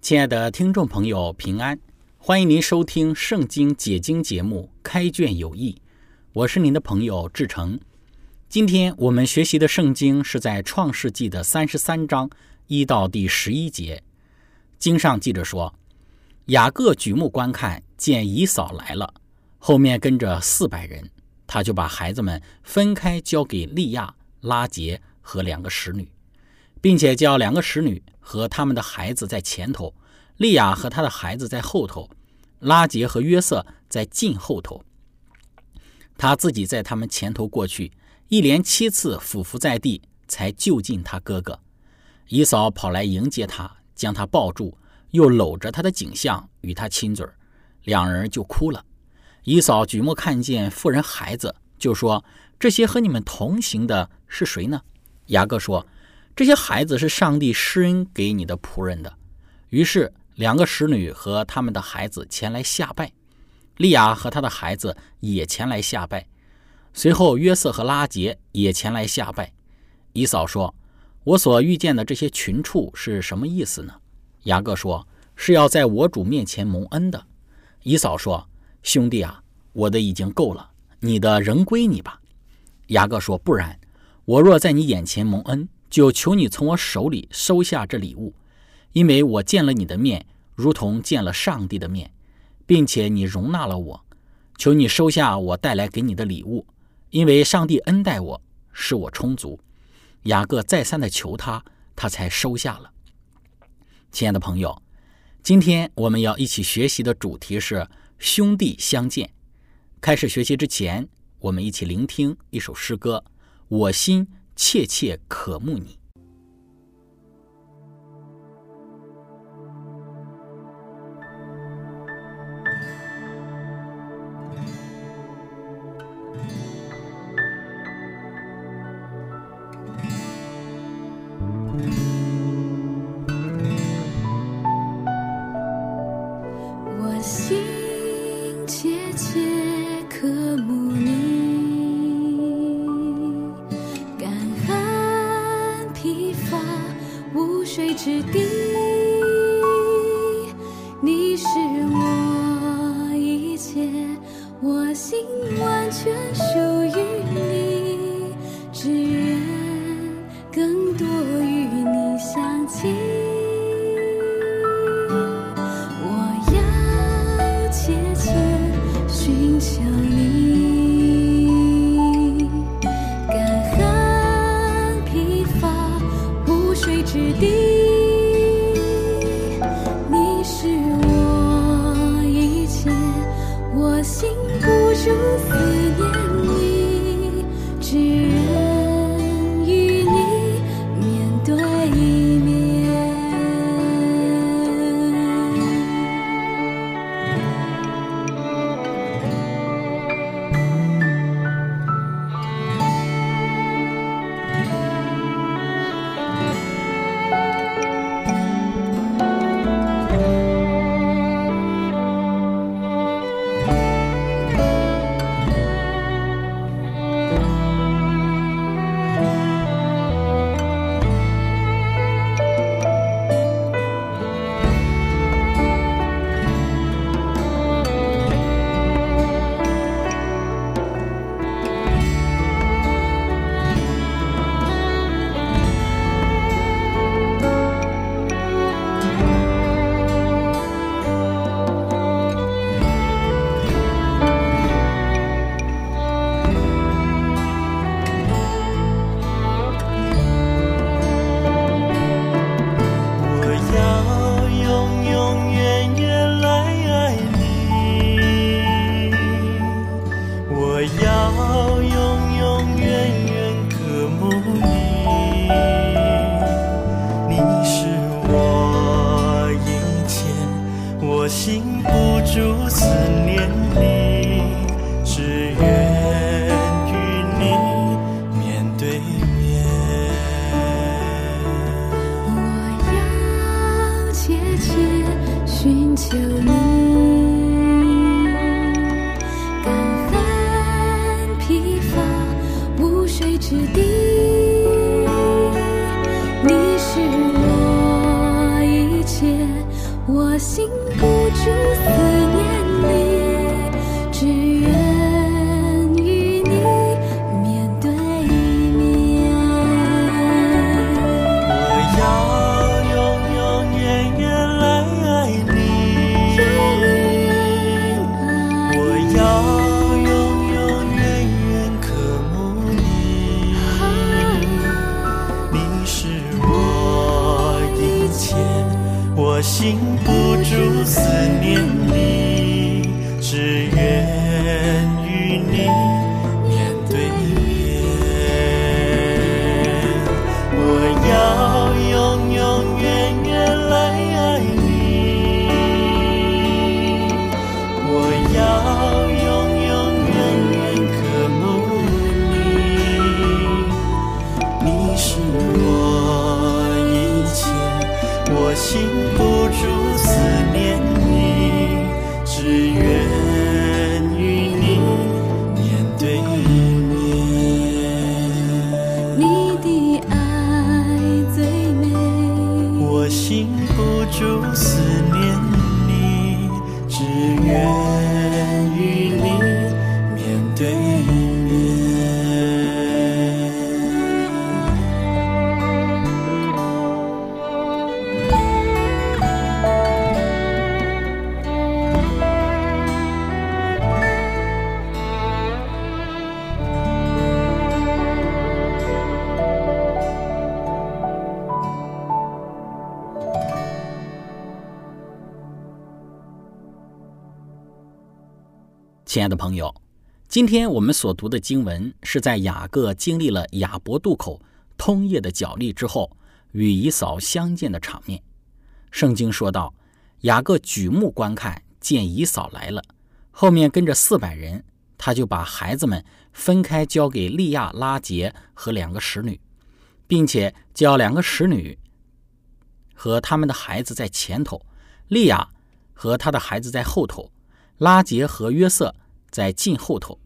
亲爱的听众朋友，平安！欢迎您收听《圣经解经》节目《开卷有益》，我是您的朋友志成。今天我们学习的圣经是在《创世纪》的三十三章一到第十一节。经上记着说，雅各举目观看，见姨嫂来了，后面跟着四百人，他就把孩子们分开交给利亚、拉杰和两个使女。并且叫两个使女和他们的孩子在前头，利亚和他的孩子在后头，拉杰和约瑟在近后头。他自己在他们前头过去，一连七次俯伏在地，才就近他哥哥。姨嫂跑来迎接他，将他抱住，又搂着他的颈项与他亲嘴两人就哭了。姨嫂举目看见妇人孩子，就说：“这些和你们同行的是谁呢？”雅各说。这些孩子是上帝施恩给你的仆人的。于是，两个使女和他们的孩子前来下拜，利亚和他的孩子也前来下拜。随后，约瑟和拉杰也前来下拜。姨嫂说：“我所遇见的这些群畜是什么意思呢？”雅各说：“是要在我主面前蒙恩的。”姨嫂说：“兄弟啊，我的已经够了，你的仍归你吧。”雅各说：“不然，我若在你眼前蒙恩。”就求你从我手里收下这礼物，因为我见了你的面，如同见了上帝的面，并且你容纳了我。求你收下我带来给你的礼物，因为上帝恩待我，使我充足。雅各再三的求他，他才收下了。亲爱的朋友，今天我们要一起学习的主题是兄弟相见。开始学习之前，我们一起聆听一首诗歌，《我心》。切切渴慕你。You. 我要永永远远渴慕你。你是我一切，我心不住。禁不住思念你，只愿亲爱的朋友，今天我们所读的经文是在雅各经历了雅伯渡口通夜的角力之后，与以扫相见的场面。圣经说道，雅各举目观看，见以扫来了，后面跟着四百人，他就把孩子们分开交给利亚、拉杰和两个使女，并且叫两个使女和他们的孩子在前头，利亚和他的孩子在后头。拉杰和约瑟在近后头，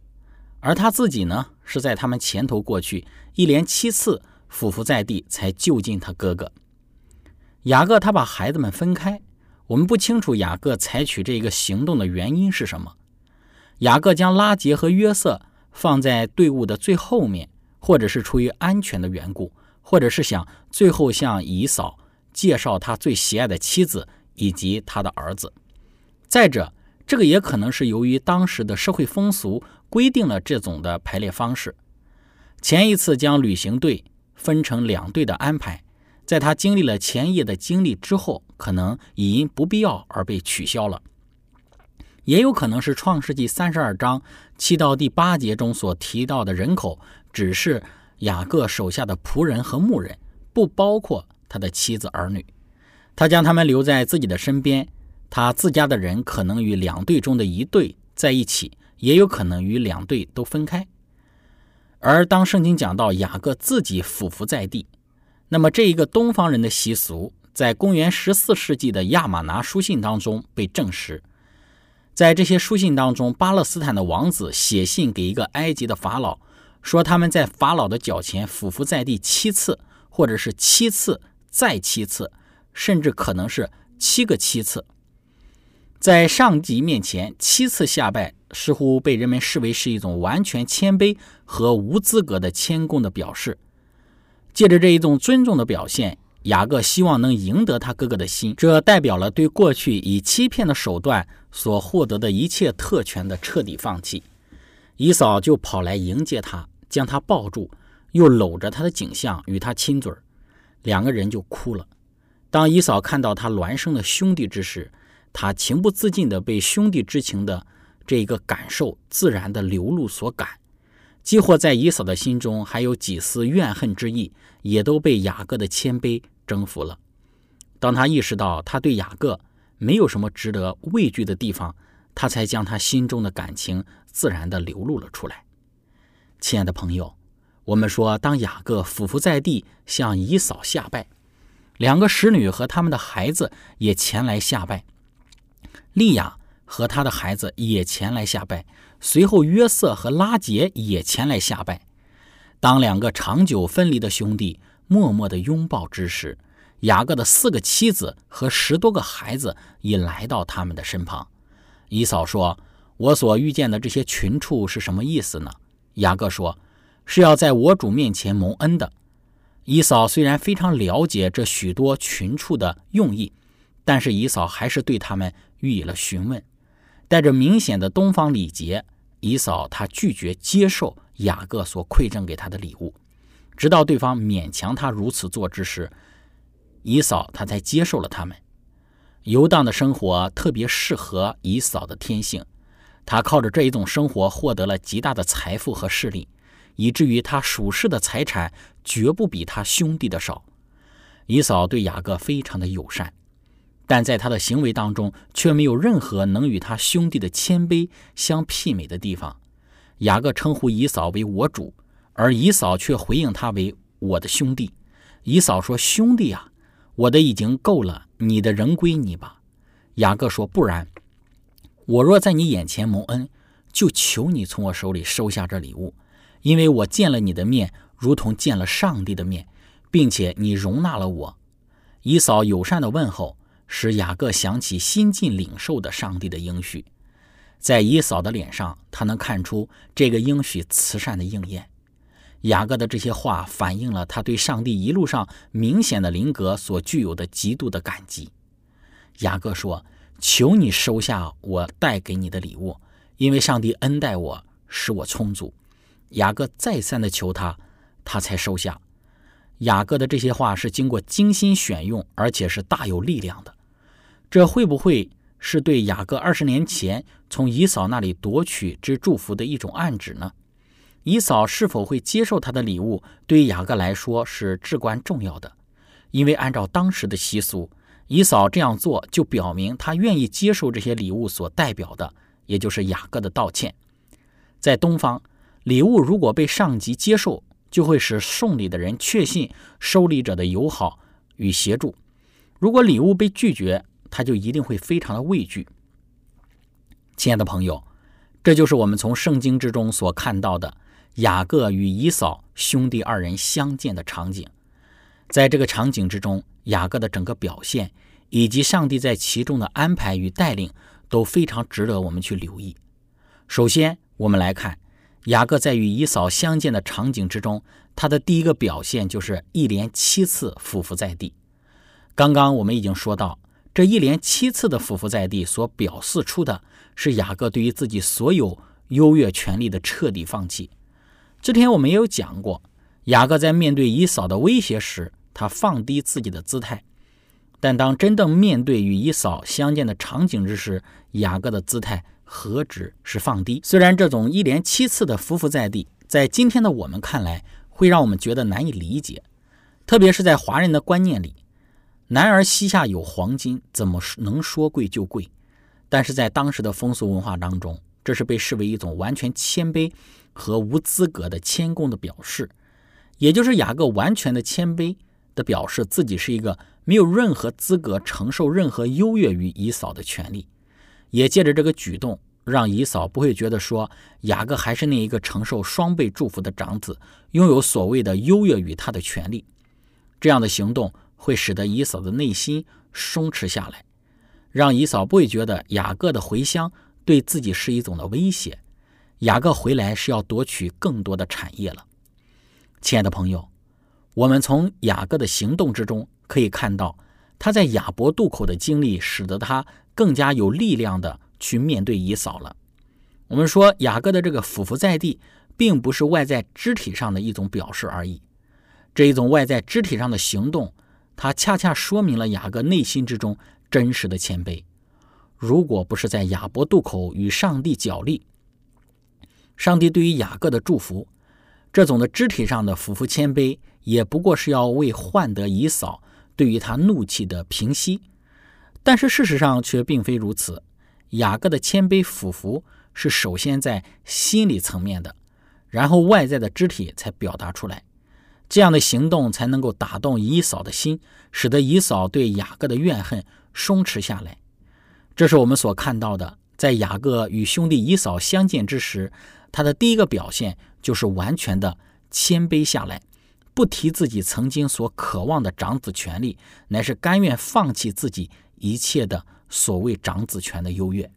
而他自己呢是在他们前头过去，一连七次俯伏在地才救进他哥哥。雅各他把孩子们分开，我们不清楚雅各采取这个行动的原因是什么。雅各将拉杰和约瑟放在队伍的最后面，或者是出于安全的缘故，或者是想最后向以扫介绍他最喜爱的妻子以及他的儿子。再者，这个也可能是由于当时的社会风俗规定了这种的排列方式。前一次将旅行队分成两队的安排，在他经历了前夜的经历之后，可能已因不必要而被取消了。也有可能是创世纪三十二章七到第八节中所提到的人口，只是雅各手下的仆人和牧人，不包括他的妻子儿女。他将他们留在自己的身边。他自家的人可能与两队中的一队在一起，也有可能与两队都分开。而当圣经讲到雅各自己俯伏在地，那么这一个东方人的习俗，在公元十四世纪的亚玛拿书信当中被证实。在这些书信当中，巴勒斯坦的王子写信给一个埃及的法老，说他们在法老的脚前俯伏在地七次，或者是七次再七次，甚至可能是七个七次。在上级面前七次下拜，似乎被人们视为是一种完全谦卑和无资格的谦恭的表示。借着这一种尊重的表现，雅各希望能赢得他哥哥的心，这代表了对过去以欺骗的手段所获得的一切特权的彻底放弃。以扫就跑来迎接他，将他抱住，又搂着他的颈项与他亲嘴儿两个人就哭了。当以扫看到他孪生的兄弟之时，他情不自禁地被兄弟之情的这一个感受自然的流露所感，几乎在以扫的心中还有几丝怨恨之意，也都被雅各的谦卑征服了。当他意识到他对雅各没有什么值得畏惧的地方，他才将他心中的感情自然地流露了出来。亲爱的朋友，我们说，当雅各俯伏在地向以扫下拜，两个使女和他们的孩子也前来下拜。利亚和他的孩子也前来下拜，随后约瑟和拉杰也前来下拜。当两个长久分离的兄弟默默地拥抱之时，雅各的四个妻子和十多个孩子已来到他们的身旁。以嫂说：“我所遇见的这些群畜是什么意思呢？”雅各说：“是要在我主面前蒙恩的。”以嫂虽然非常了解这许多群畜的用意，但是以嫂还是对他们予以了询问。带着明显的东方礼节，以扫他拒绝接受雅各所馈赠给他的礼物，直到对方勉强他如此做之时。以扫他才接受了他们。游荡的生活特别适合以扫的天性，他靠着这一种生活获得了极大的财富和势力，以至于他属世的财产绝不比他兄弟的少。以扫对雅各非常的友善，但在他的行为当中却没有任何能与他兄弟的谦卑相媲美的地方。雅各称呼以扫为我主，而以扫却回应他为我的兄弟。以扫说：“兄弟啊。”我的已经够了，你的人归你吧。雅各说：“不然，我若在你眼前蒙恩，就求你从我手里收下这礼物，因为我见了你的面，如同见了上帝的面，并且你容纳了我。”以扫友善的问候，使雅各想起新近领受的上帝的应许，在以扫的脸上，他能看出这个应许慈善的应验。雅各的这些话反映了他对上帝一路上明显的灵格所具有的极度的感激。雅各说：“求你收下我带给你的礼物，因为上帝恩待我，使我充足。”雅各再三的求他，他才收下。雅各的这些话是经过精心选用，而且是大有力量的。这会不会是对雅各二十年前从以嫂那里夺取之祝福的一种暗指呢？以嫂是否会接受他的礼物，对雅各来说是至关重要的，因为按照当时的习俗，以嫂这样做就表明他愿意接受这些礼物所代表的，也就是雅各的道歉。在东方，礼物如果被上级接受，就会使送礼的人确信收礼者的友好与协助；如果礼物被拒绝，他就一定会非常的畏惧。亲爱的朋友，这就是我们从圣经之中所看到的。雅各与以扫兄弟二人相见的场景，在这个场景之中，雅各的整个表现以及上帝在其中的安排与带领都非常值得我们去留意。首先，我们来看雅各在与以扫相见的场景之中，他的第一个表现就是一连七次俯伏在地。刚刚我们已经说到，这一连七次的俯伏在地所表示出的是雅各对于自己所有优越权利的彻底放弃。之前我们也有讲过，雅各在面对以扫的威胁时，他放低自己的姿态；但当真正面对与以扫相见的场景之时，雅各的姿态何止是放低？虽然这种一连七次的匍匐在地，在今天的我们看来会让我们觉得难以理解，特别是在华人的观念里，男儿膝下有黄金，怎么能说贵就贵？但是在当时的风俗文化当中，这是被视为一种完全谦卑。和无资格的谦恭的表示，也就是雅各完全的谦卑的表示自己是一个没有任何资格承受任何优越于以嫂的权利，也借着这个举动，让以嫂不会觉得说雅各还是那一个承受双倍祝福的长子，拥有所谓的优越于他的权利。这样的行动会使得以扫的内心松弛下来，让以扫不会觉得雅各的回乡对自己是一种的威胁。雅各回来是要夺取更多的产业了，亲爱的朋友，我们从雅各的行动之中可以看到，他在亚伯渡口的经历，使得他更加有力量的去面对以扫了。我们说雅各的这个俯伏在地，并不是外在肢体上的一种表示而已，这一种外在肢体上的行动，它恰恰说明了雅各内心之中真实的谦卑。如果不是在亚伯渡口与上帝角力，上帝对于雅各的祝福，这种的肢体上的俯伏谦卑，也不过是要为换得以扫对于他怒气的平息。但是事实上却并非如此。雅各的谦卑俯伏是首先在心理层面的，然后外在的肢体才表达出来。这样的行动才能够打动以嫂的心，使得以嫂对雅各的怨恨松弛下来。这是我们所看到的，在雅各与兄弟以嫂相见之时，他的第一个表现就是完全的谦卑下来，不提自己曾经所渴望的长子权利，乃是甘愿放弃自己一切的所谓长子权的优越。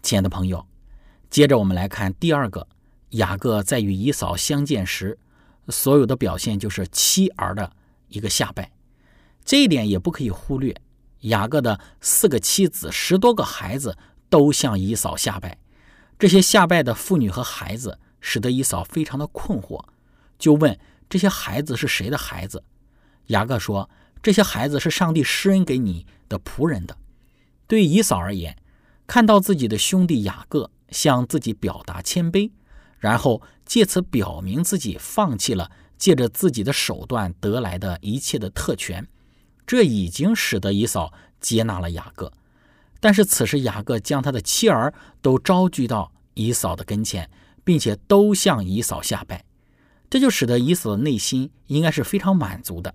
亲爱的朋友，接着我们来看第二个，雅各在与以嫂相见时，所有的表现就是妻儿的一个下拜，这一点也不可以忽略。雅各的四个妻子、十多个孩子都向以嫂下拜，这些下拜的妇女和孩子使得以嫂非常的困惑，就问这些孩子是谁的孩子？雅各说：“这些孩子是上帝施恩给你的仆人的。”对于以扫而言，看到自己的兄弟雅各向自己表达谦卑，然后借此表明自己放弃了借着自己的手段得来的一切的特权。这已经使得以扫接纳了雅各，但是此时雅各将他的妻儿都招聚到以扫的跟前，并且都向以扫下拜，这就使得以扫的内心应该是非常满足的。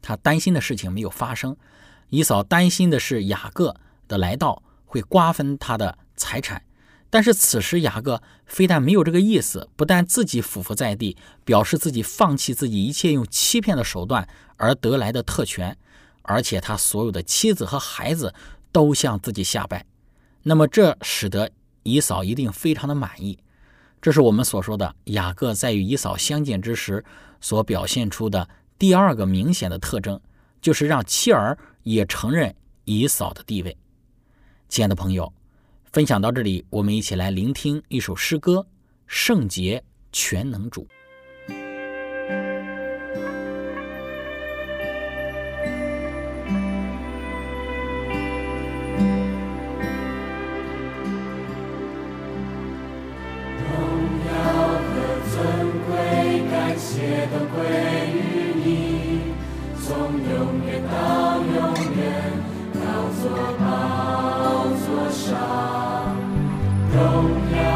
他担心的事情没有发生，以扫担心的是雅各的来到会瓜分他的财产。但是此时雅各非但没有这个意思，不但自己俯伏在地，表示自己放弃自己一切用欺骗的手段而得来的特权，而且他所有的妻子和孩子都向自己下拜。那么这使得以扫一定非常的满意。这是我们所说的雅各在与以扫相见之时所表现出的第二个明显的特征，就是让妻儿也承认以扫的地位。亲爱的朋友。分享到这里我们一起来聆听一首诗歌圣洁全能主。荣耀和尊贵感谢的归于你从永远到永远到做到上荣耀。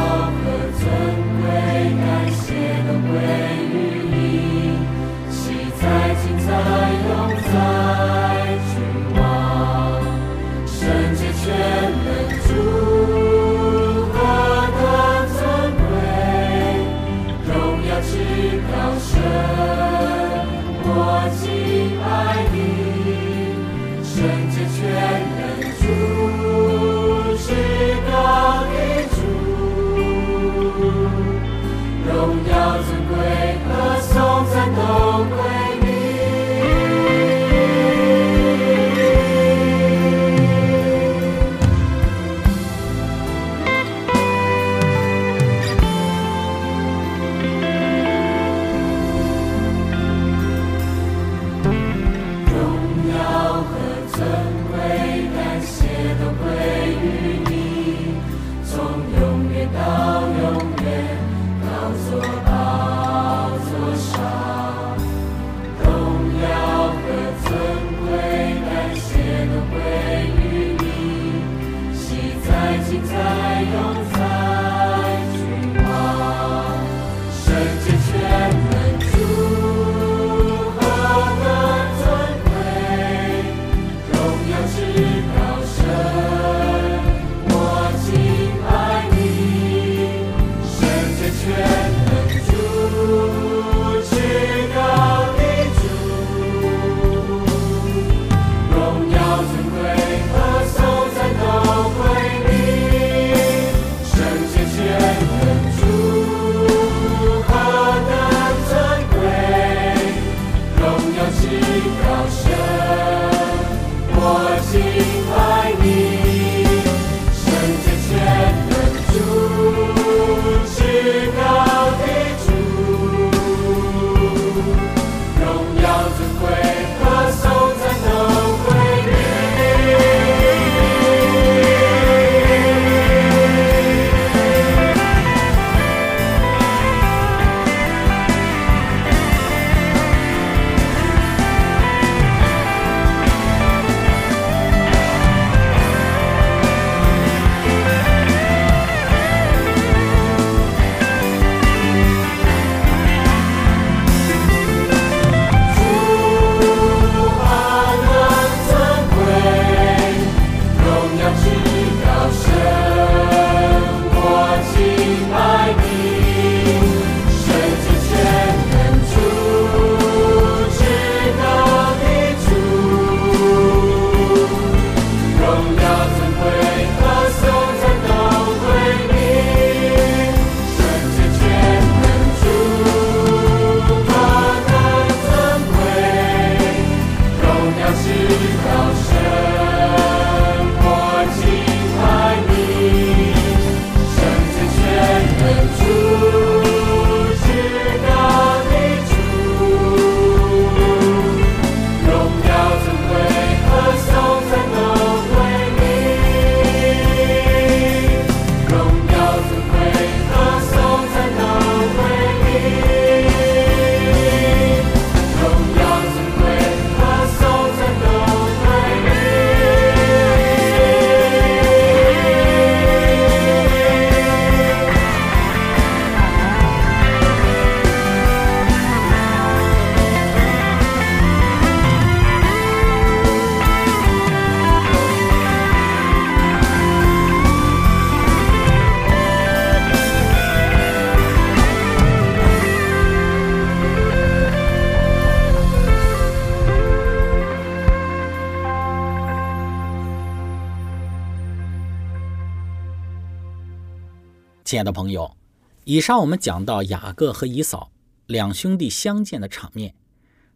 的朋友，以上我们讲到雅各和以扫两兄弟相见的场面。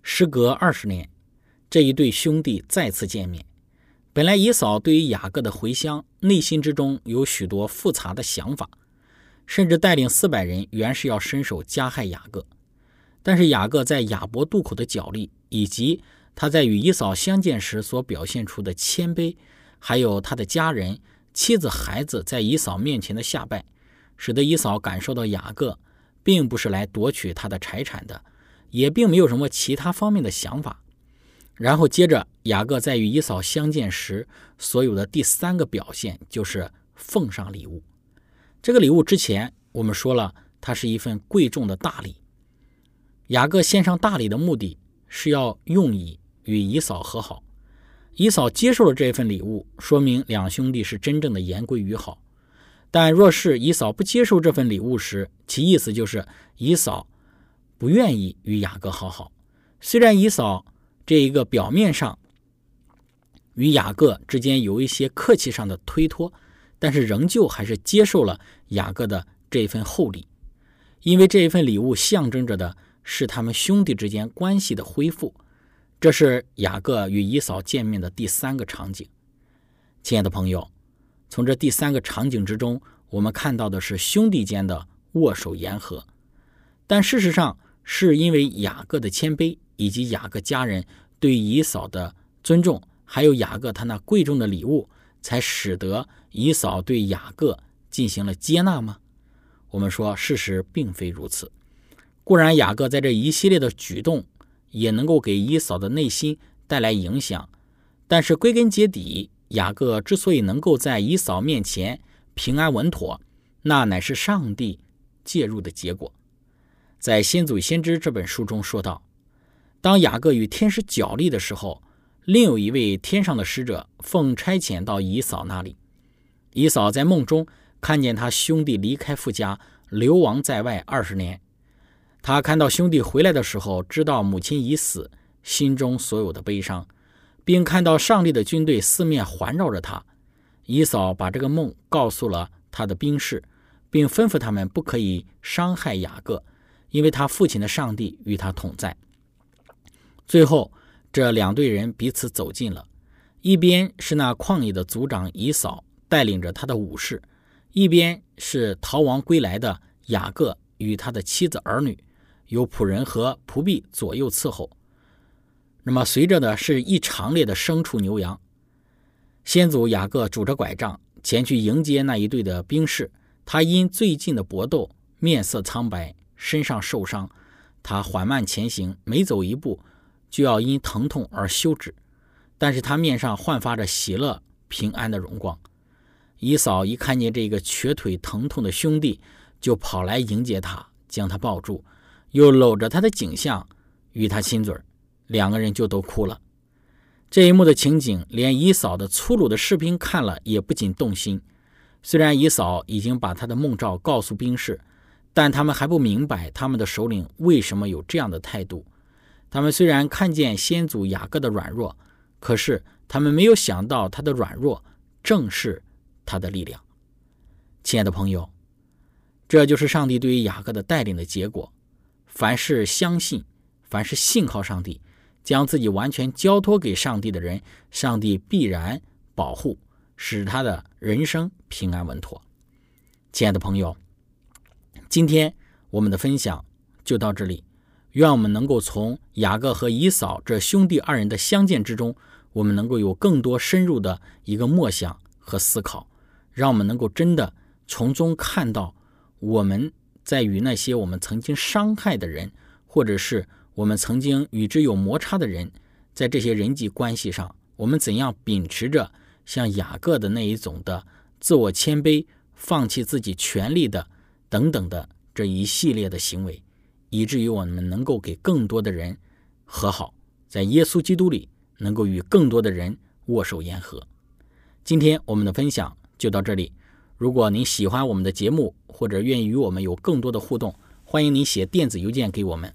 时隔二十年，这一对兄弟再次见面。本来以嫂对于雅各的回乡，内心之中有许多复杂的想法，甚至带领四百人原是要伸手加害雅各。但是雅各在雅伯渡口的角力，以及他在与以扫相见时所表现出的谦卑，还有他的家人、妻子、孩子在以扫面前的下拜，使得伊嫂感受到雅各并不是来夺取他的财产的，也并没有什么其他方面的想法。然后接着，雅各在与伊嫂相见时所有的第三个表现就是奉上礼物。这个礼物之前我们说了，它是一份贵重的大礼。雅各献上大礼的目的是要用以与以嫂和好。以嫂接受了这份礼物，说明两兄弟是真正的言归于好。但若是以嫂不接受这份礼物时，其意思就是以嫂不愿意与雅各好好。虽然以嫂这一个表面上与雅各之间有一些客气上的推脱，但是仍旧还是接受了雅各的这份厚礼，因为这一份礼物象征着的是他们兄弟之间关系的恢复。这是雅各与以嫂见面的第三个场景。亲爱的朋友。从这第三个场景之中，我们看到的是兄弟间的握手言和，但事实上是因为雅各的谦卑，以及雅各家人对以扫的尊重，还有雅各他那贵重的礼物，才使得以扫对雅各进行了接纳吗？我们说，事实并非如此。固然，雅各在这一系列的举动也能够给以扫的内心带来影响，但是归根结底。雅各之所以能够在以扫面前平安稳妥，那乃是上帝介入的结果。在《先祖先知》这本书中说道：“当雅各与天使角力的时候，另有一位天上的使者奉差遣到以扫那里。以扫在梦中看见他兄弟离开父家，流亡在外二十年。他看到兄弟回来的时候，知道母亲已死，心中所有的悲伤。”并看到上帝的军队四面环绕着他，以扫把这个梦告诉了他的兵士，并吩咐他们不可以伤害雅各，因为他父亲的上帝与他同在。最后，这两队人彼此走近了，一边是那旷野的族长以扫带领着他的武士，一边是逃亡归来的雅各与他的妻子儿女，有仆人和仆婢左右伺候。那么，随着的是一长列的牲畜牛羊。先祖雅各拄着拐杖前去迎接那一队的兵士。他因最近的搏斗，面色苍白，身上受伤。他缓慢前行，每走一步就要因疼痛而休止。但是他面上焕发着喜乐、平安的荣光。姨嫂一看见这个瘸腿疼痛的兄弟，就跑来迎接他，将他抱住，又搂着他的颈项，与他亲嘴儿。两个人就都哭了。这一幕的情景，连姨嫂的粗鲁的士兵看了也不禁动心。虽然姨嫂已经把他的梦兆告诉兵士，但他们还不明白他们的首领为什么有这样的态度。他们虽然看见先祖雅各的软弱，可是他们没有想到他的软弱正是他的力量。亲爱的朋友，这就是上帝对于雅各的带领的结果。凡是相信，凡是信靠上帝。将自己完全交托给上帝的人，上帝必然保护，使他的人生平安稳妥。亲爱的朋友，今天我们的分享就到这里。愿我们能够从雅各和以扫这兄弟二人的相见之中，我们能够有更多深入的一个默想和思考，让我们能够真的从中看到我们在与那些我们曾经伤害的人，或者是。我们曾经与之有摩擦的人，在这些人际关系上，我们怎样秉持着像雅各的那一种的自我谦卑、放弃自己权利的等等的这一系列的行为，以至于我们能够给更多的人和好，在耶稣基督里能够与更多的人握手言和。今天我们的分享就到这里。如果您喜欢我们的节目，或者愿意与我们有更多的互动，欢迎您写电子邮件给我们。